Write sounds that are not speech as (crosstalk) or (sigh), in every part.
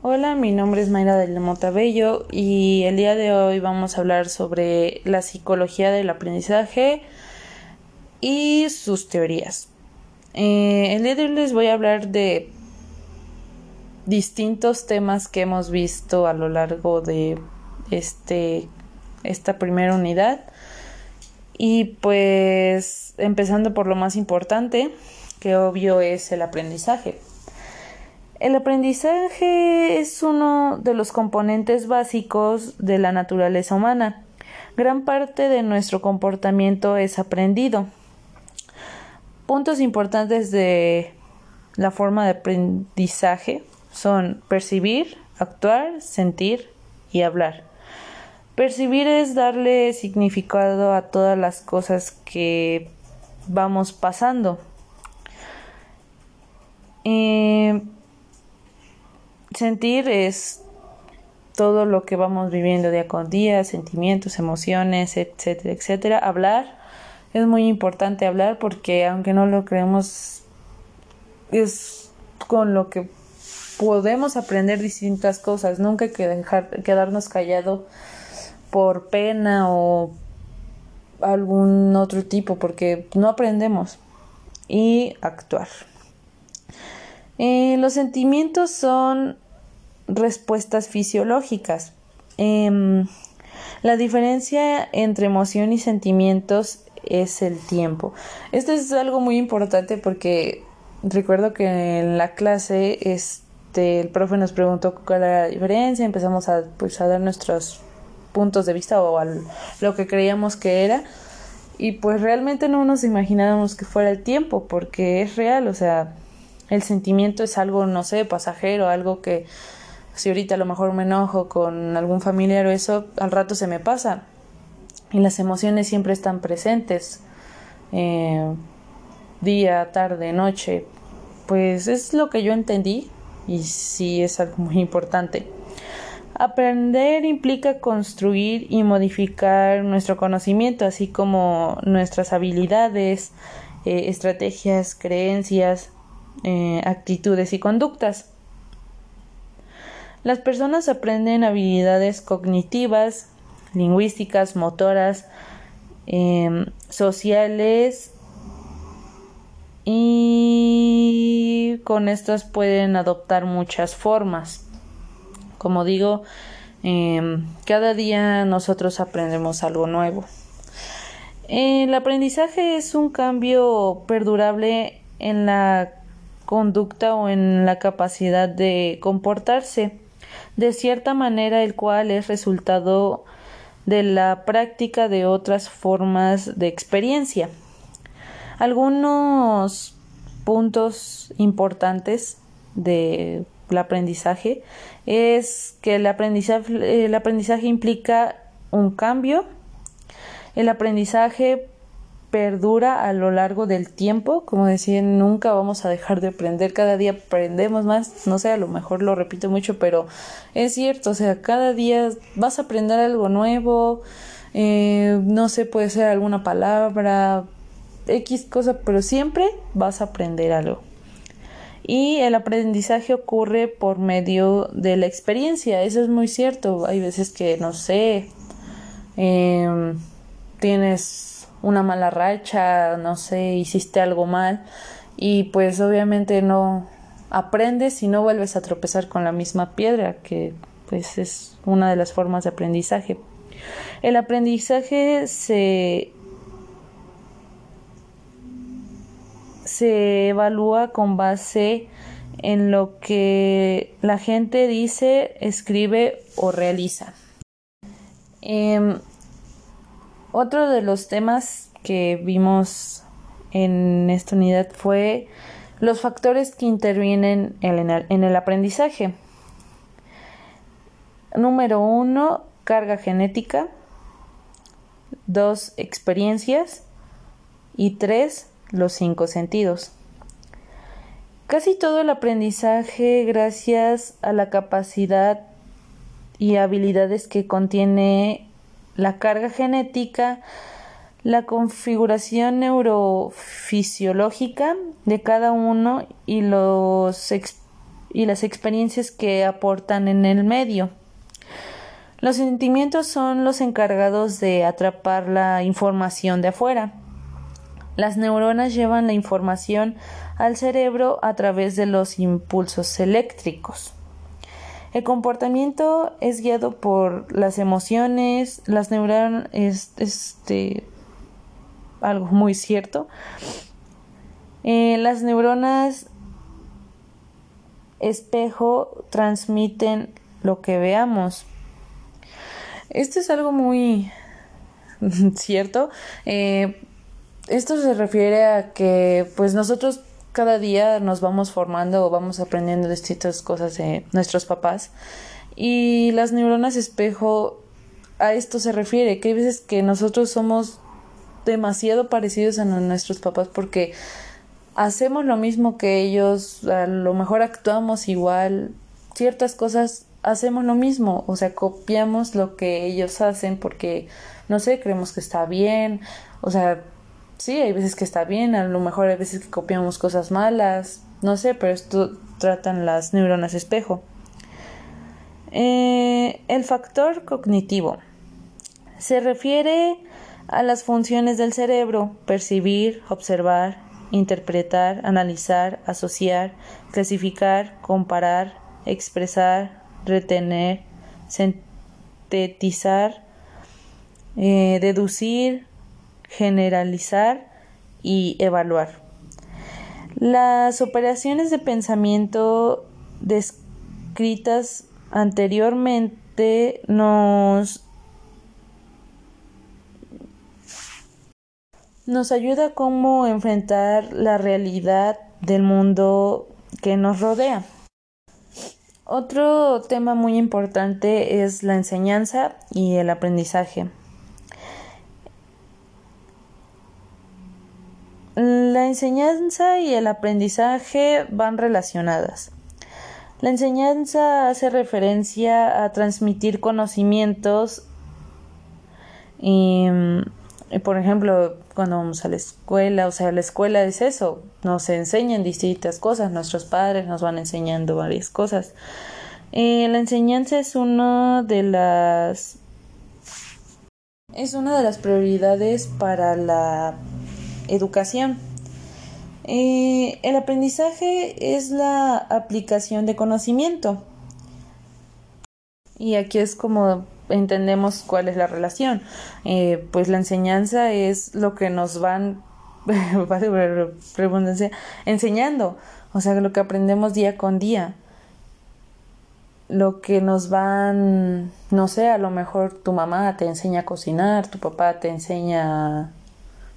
Hola, mi nombre es Mayra del Motabello y el día de hoy vamos a hablar sobre la psicología del aprendizaje y sus teorías. Eh, el día de hoy les voy a hablar de distintos temas que hemos visto a lo largo de este esta primera unidad y pues empezando por lo más importante que obvio es el aprendizaje. El aprendizaje es uno de los componentes básicos de la naturaleza humana. Gran parte de nuestro comportamiento es aprendido. Puntos importantes de la forma de aprendizaje son percibir, actuar, sentir y hablar. Percibir es darle significado a todas las cosas que vamos pasando. Eh, sentir es todo lo que vamos viviendo día con día, sentimientos, emociones, etcétera, etcétera. Hablar es muy importante hablar porque aunque no lo creemos es con lo que podemos aprender distintas cosas. Nunca dejar quedarnos callado por pena o algún otro tipo porque no aprendemos y actuar. Eh, los sentimientos son respuestas fisiológicas. Em, la diferencia entre emoción y sentimientos es el tiempo. Esto es algo muy importante porque recuerdo que en la clase este el profe nos preguntó cuál era la diferencia, empezamos a pues a dar nuestros puntos de vista o a lo que creíamos que era y pues realmente no nos imaginábamos que fuera el tiempo porque es real, o sea, el sentimiento es algo no sé, pasajero, algo que si ahorita a lo mejor me enojo con algún familiar o eso, al rato se me pasa. Y las emociones siempre están presentes. Eh, día, tarde, noche. Pues es lo que yo entendí y sí es algo muy importante. Aprender implica construir y modificar nuestro conocimiento, así como nuestras habilidades, eh, estrategias, creencias, eh, actitudes y conductas. Las personas aprenden habilidades cognitivas, lingüísticas, motoras, em, sociales y con estas pueden adoptar muchas formas. Como digo, em, cada día nosotros aprendemos algo nuevo. El aprendizaje es un cambio perdurable en la conducta o en la capacidad de comportarse de cierta manera el cual es resultado de la práctica de otras formas de experiencia. Algunos puntos importantes del aprendizaje es que el aprendizaje, el aprendizaje implica un cambio. El aprendizaje perdura a lo largo del tiempo. Como decía, nunca vamos a dejar de aprender, cada día aprendemos más, no sé, a lo mejor lo repito mucho, pero es cierto, o sea, cada día vas a aprender algo nuevo, eh, no sé, puede ser alguna palabra, X cosa, pero siempre vas a aprender algo. Y el aprendizaje ocurre por medio de la experiencia, eso es muy cierto. Hay veces que, no sé, eh, tienes una mala racha, no sé, hiciste algo mal y pues obviamente no aprendes y no vuelves a tropezar con la misma piedra, que pues es una de las formas de aprendizaje. El aprendizaje se se evalúa con base en lo que la gente dice, escribe o realiza. Em, otro de los temas que vimos en esta unidad fue los factores que intervienen en el, aprendizaje. Número uno, carga genética. Dos, experiencias. Y tres, los cinco sentidos. Casi todo el aprendizaje gracias a la capacidad y habilidades que contiene la carga genética, la configuración neurofisiológica de cada uno y los y las experiencias que aportan en el medio. Los sentimientos son los encargados de atrapar la información de afuera. Las neuronas llevan la información al cerebro a través de los impulsos eléctricos. El comportamiento es guiado por las emociones, las neuronas es este algo muy cierto. Eh, las neuronas espejo transmiten lo que veamos. Esto es algo muy (laughs) cierto. Eh, esto se refiere a que pues nosotros cada día nos vamos formando o vamos aprendiendo distintas cosas de nuestros papás. Y las neuronas espejo a esto se refiere, que hay veces que nosotros somos demasiado parecidos a nuestros papás porque hacemos lo mismo que ellos, a lo mejor actuamos igual, ciertas cosas hacemos lo mismo, o sea, copiamos lo que ellos hacen porque, no sé, creemos que está bien, o sea, sí, hay veces que está bien, a lo mejor hay veces que copiamos cosas malas, no sé, pero esto tratan las neuronas espejo. Eh, el factor cognitivo se refiere a las funciones del cerebro, percibir, observar, interpretar, analizar, asociar, clasificar, comparar, expresar, retener, sintetizar, eh, deducir, generalizar y evaluar. Las operaciones de pensamiento descritas anteriormente nos nos ayuda a cómo enfrentar la realidad del mundo que nos rodea. Otro tema muy importante es la enseñanza y el aprendizaje. La enseñanza y el aprendizaje van relacionadas. La enseñanza hace referencia a transmitir conocimientos y, por ejemplo, cuando vamos a la escuela, o sea, la escuela es eso, nos enseñan distintas cosas, nuestros padres nos van enseñando varias cosas. Eh, la enseñanza es una de las es una de las prioridades para la educación. Eh, el aprendizaje es la aplicación de conocimiento. Y aquí es como entendemos cuál es la relación. Eh, pues la enseñanza es lo que nos van, (laughs) enseñando, o sea, lo que aprendemos día con día. Lo que nos van, no sé, a lo mejor tu mamá te enseña a cocinar, tu papá te enseña,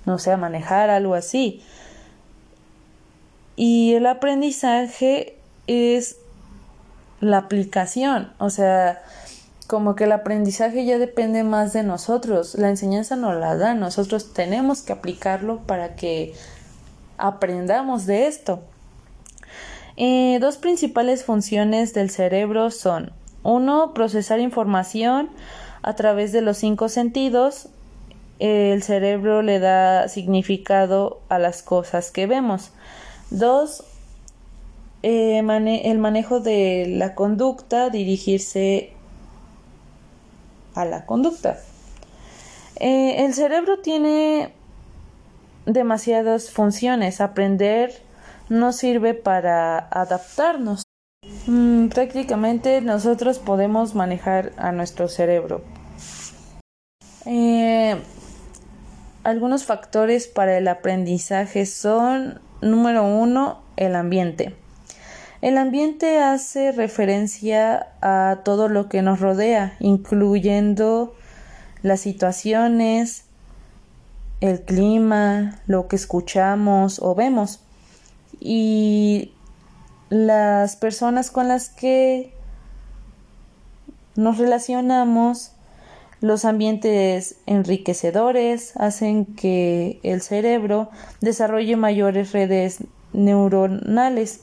no sé, manejar, algo así. Y el aprendizaje es la aplicación, o sea, como que el aprendizaje ya depende más de nosotros, la enseñanza nos la da, nosotros tenemos que aplicarlo para que aprendamos de esto. Eh, dos principales funciones del cerebro son uno, procesar información a través de los cinco sentidos. El cerebro le da significado a las cosas que vemos. Dos, eh, el manejo de la conducta, dirigirse a la conducta. Eh, el cerebro tiene demasiadas funciones. Aprender no sirve para adaptarnos. Mm, prácticamente nosotros podemos manejar a nuestro cerebro. Eh, algunos factores para el aprendizaje son, número uno, el ambiente. El ambiente hace referencia a todo lo que nos rodea, incluyendo las situaciones, el clima, lo que escuchamos o vemos y las personas con las que nos relacionamos, los ambientes enriquecedores hacen que el cerebro desarrolle mayores redes neuronales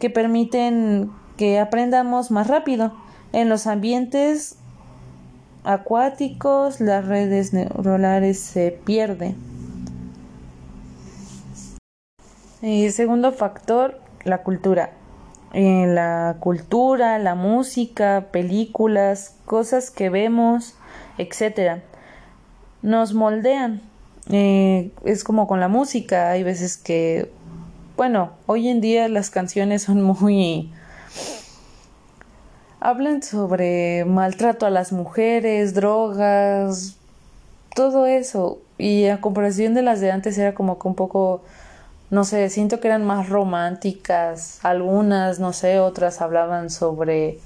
que permiten que aprendamos más rápido. En los ambientes acuáticos las redes neuronales se pierden. Y segundo factor, la cultura. en la cultura, la música, películas, cosas que vemos, etcétera, nos moldean. Eh, es como con la música, hay veces que, bueno, hoy en día las canciones son muy hablan sobre maltrato a las mujeres, drogas, todo eso. Y a comparación de las de antes era como que un poco, no sé, siento que eran más románticas. Algunas, no sé, otras hablaban sobre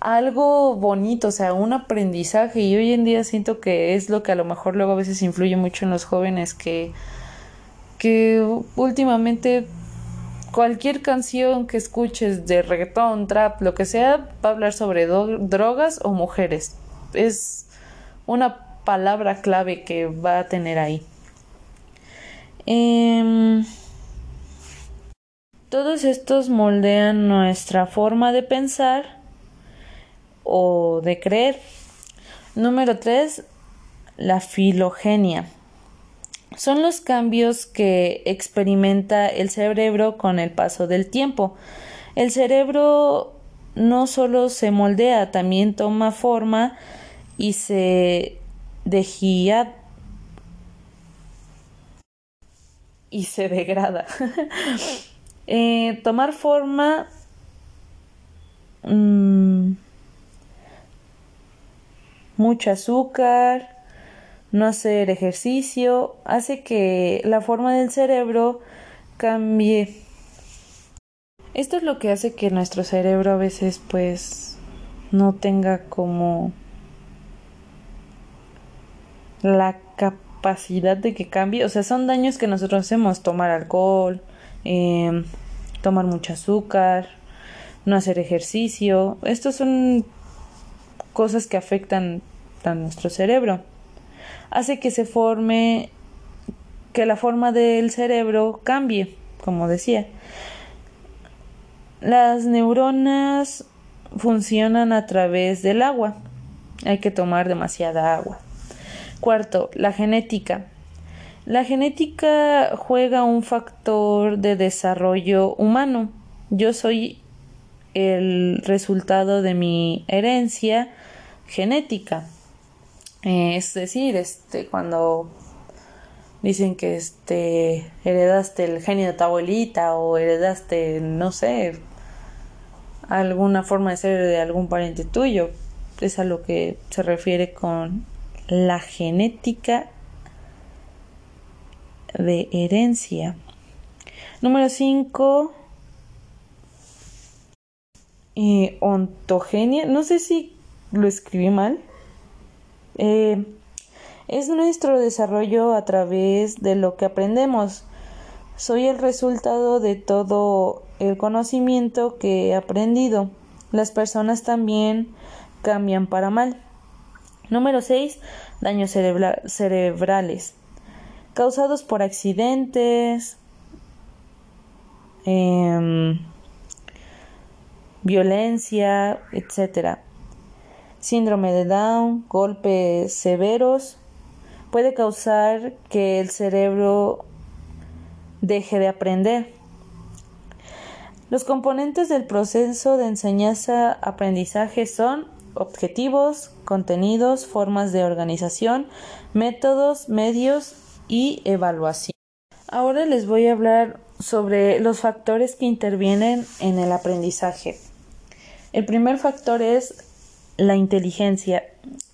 algo bonito, o sea, un aprendizaje. Y hoy en día siento que es lo que a lo mejor luego a veces influye mucho en los jóvenes que que últimamente cualquier canción que escuches de reggaetón, trap, lo que sea, va a hablar sobre drogas o mujeres. Es una palabra clave que va a tener ahí. Em, todos estos moldean nuestra forma de pensar o de creer. Número 3. La filogenia son los cambios que experimenta el cerebro con el paso del tiempo. El cerebro no solo se moldea, también toma forma y se dejía y se degrada. (laughs) Eh, tomar forma mm, mucho azúcar, no hacer ejercicio, hace que la forma del cerebro cambie. Esto es lo que hace que nuestro cerebro a veces pues no tenga como la capacidad de que cambie. O sea, son daños que nosotros hacemos. Tomar alcohol, em, tomar mucho azúcar, no hacer ejercicio. Estos son cosas que afectan a nuestro cerebro hace que se forme, que la forma del cerebro cambie, como decía. Las neuronas funcionan a través del agua. Hay que tomar demasiada agua. Cuarto, la genética. La genética juega un factor de desarrollo humano. Yo soy el resultado de mi herencia genética. Eh, es decir, este, cuando dicen que este heredaste el genio de tu abuelita o heredaste, no sé, alguna forma de ser de algún pariente tuyo. Es a lo que se refiere con la genética de herencia. Número 5. Eh, ontogenia. No sé si lo escribí mal. Eh, es nuestro desarrollo a través de lo que aprendemos. Soy el resultado de todo el conocimiento que he aprendido. Las personas también cambian para mal. Número 6. Daños cerebrales. Causados por accidentes, em, violencia, etc síndrome de Down, golpes severos, puede causar que el cerebro deje de aprender. Los componentes del proceso de enseñanza-aprendizaje son objetivos, contenidos, formas de organización, métodos, medios y evaluación. Ahora les voy a hablar sobre los factores que intervienen en el aprendizaje. El primer factor es la inteligencia.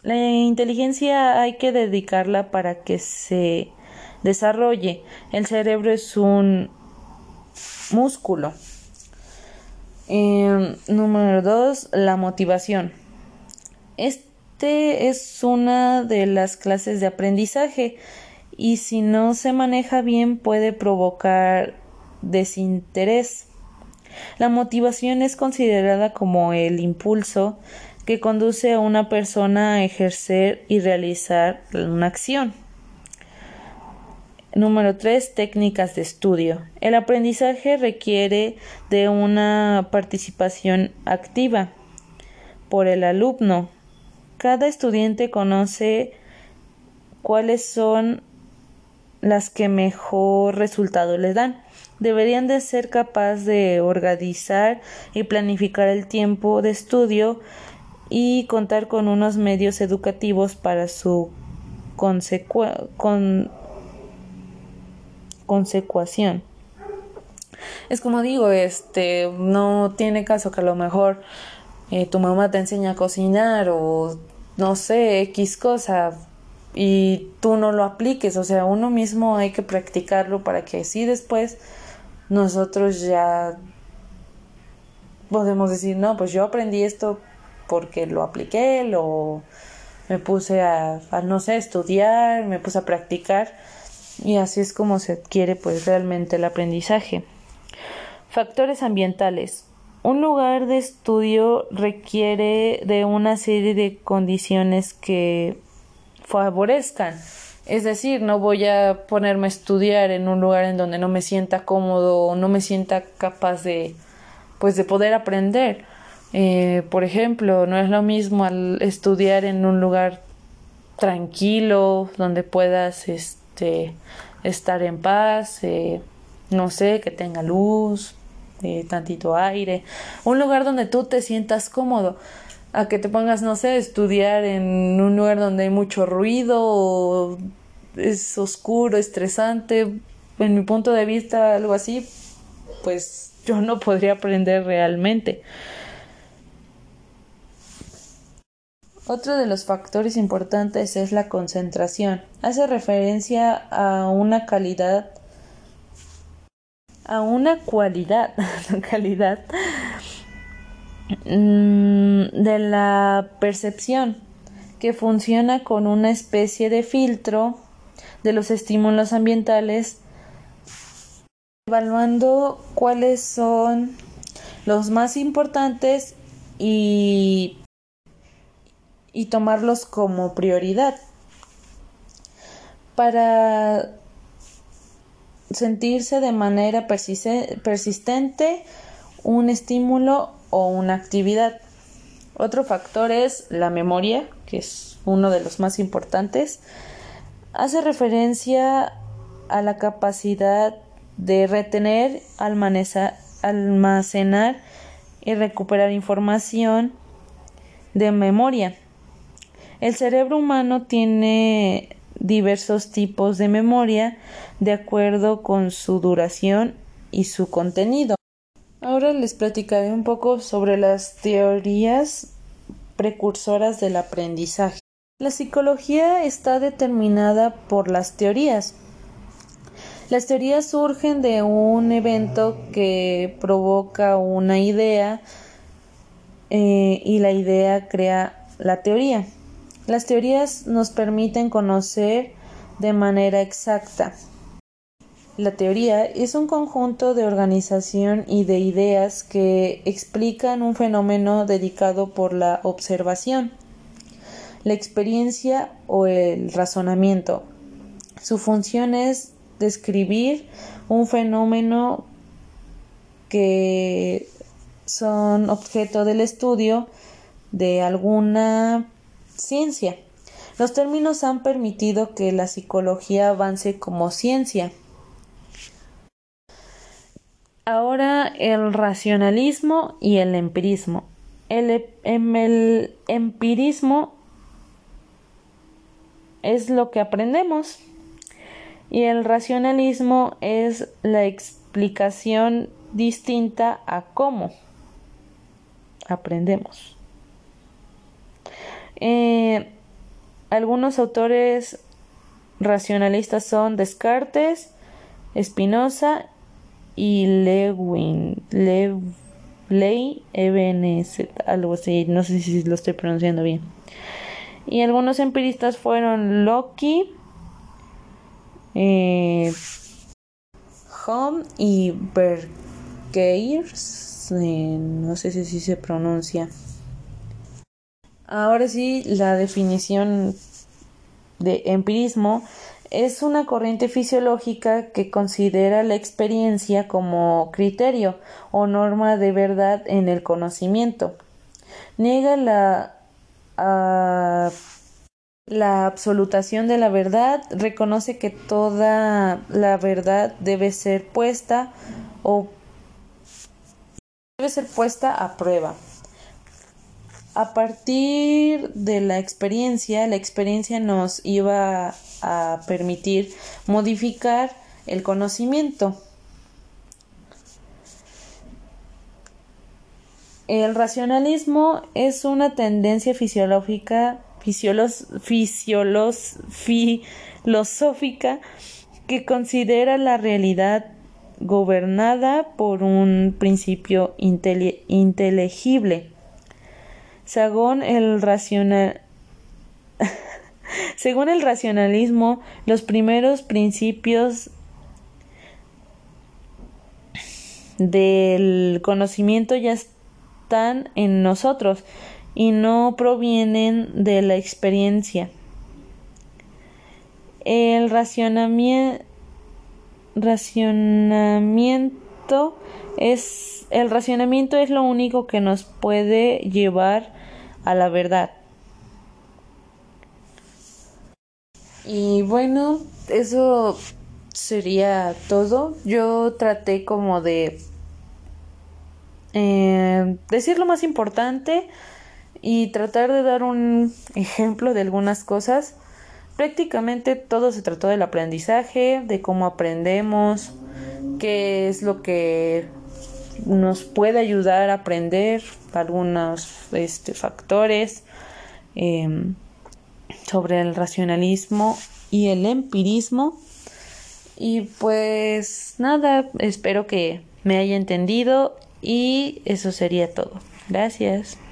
La inteligencia hay que dedicarla para que se desarrolle. El cerebro es un músculo. Em, número dos, la motivación. Este es una de las clases de aprendizaje y si no se maneja bien puede provocar desinterés. La motivación es considerada como el impulso que conduce a una persona a ejercer y realizar una acción. Número 3. Técnicas de estudio. El aprendizaje requiere de una participación activa por el alumno. Cada estudiante conoce cuáles son las que mejor resultado le dan. deberían de ser capaces de organizar y planificar el tiempo de estudio y contar con unos medios educativos para su consecución. Es como digo, este, no tiene caso que a lo mejor eh, tu mamá te enseña a cocinar o no sé, X cosa y tú no lo apliques, o sea, uno mismo hay que practicarlo para que así después nosotros ya podemos decir, no, pues yo aprendí esto porque lo apliqué, lo me puse a, a, no sé, estudiar, me puse a practicar y así es como se adquiere pues realmente el aprendizaje. Factores ambientales. Un lugar de estudio requiere de una serie de condiciones que favorezcan. Es decir, no voy a ponerme a estudiar en un lugar en donde no me sienta cómodo o no me sienta capaz de pues de poder aprender. Eh, por ejemplo, no es lo mismo al estudiar en un lugar tranquilo, donde puedas este, estar en paz, eh, no sé, que tenga luz, eh, tantito aire, un lugar donde tú te sientas cómodo, a que te pongas, no sé, estudiar en un lugar donde hay mucho ruido, es oscuro, estresante, en mi punto de vista, algo así, pues yo no podría aprender realmente. Otro de los factores importantes es la concentración. Hace referencia a una calidad a una cualidad, (laughs) calidad mm, de la percepción que funciona con una especie de filtro de los estímulos ambientales evaluando cuáles son los más importantes y y tomarlos como prioridad para sentirse de manera persistente un estímulo o una actividad. Otro factor es la memoria, que es uno de los más importantes. Hace referencia a la capacidad de retener, almacenar y recuperar información de memoria. El cerebro humano tiene diversos tipos de memoria de acuerdo con su duración y su contenido. Ahora les platicaré un poco sobre las teorías precursoras del aprendizaje. La psicología está determinada por las teorías. Las teorías surgen de un evento que provoca una idea eh, y la idea crea la teoría. Las teorías nos permiten conocer de manera exacta. La teoría es un conjunto de organización y de ideas que explican un fenómeno dedicado por la observación, la experiencia o el razonamiento. Su función es describir un fenómeno que son objeto del estudio de alguna ciencia. Los términos han permitido que la psicología avance como ciencia. Ahora el racionalismo y el empirismo. El, em, el empirismo es lo que aprendemos y el racionalismo es la explicación distinta a cómo aprendemos. Eh, algunos autores racionalistas son Descartes, Spinoza y Lewin, algo así, no sé si lo estoy pronunciando bien. Y algunos empiristas fueron Locke, eh, Home y Bergeirs, eh, no sé si se pronuncia. Ahora sí, la definición de empirismo es una corriente fisiológica que considera la experiencia como criterio o norma de verdad en el conocimiento. Niega la la absolutación de la verdad reconoce que toda la verdad debe ser puesta o debe ser puesta a prueba. A partir de la experiencia, la experiencia nos iba a permitir modificar el conocimiento. El racionalismo es una tendencia fisiológica filosófica que considera la realidad gobernada por un principio inteligible. Según el, (laughs) Según el racionalismo, los primeros principios del conocimiento ya están en nosotros y no provienen de la experiencia. El racionamiento, es el racionamiento es lo único que nos puede llevar a la verdad. Y bueno, eso sería todo. Yo traté como de eh, decir lo más importante y tratar de dar un ejemplo de algunas cosas. Prácticamente todo se trató del aprendizaje, de cómo aprendemos, qué es lo que nos puede ayudar a aprender, algunos este, factores em, sobre el racionalismo y el empirismo. Y pues nada, espero que me haya entendido y eso sería todo. Gracias.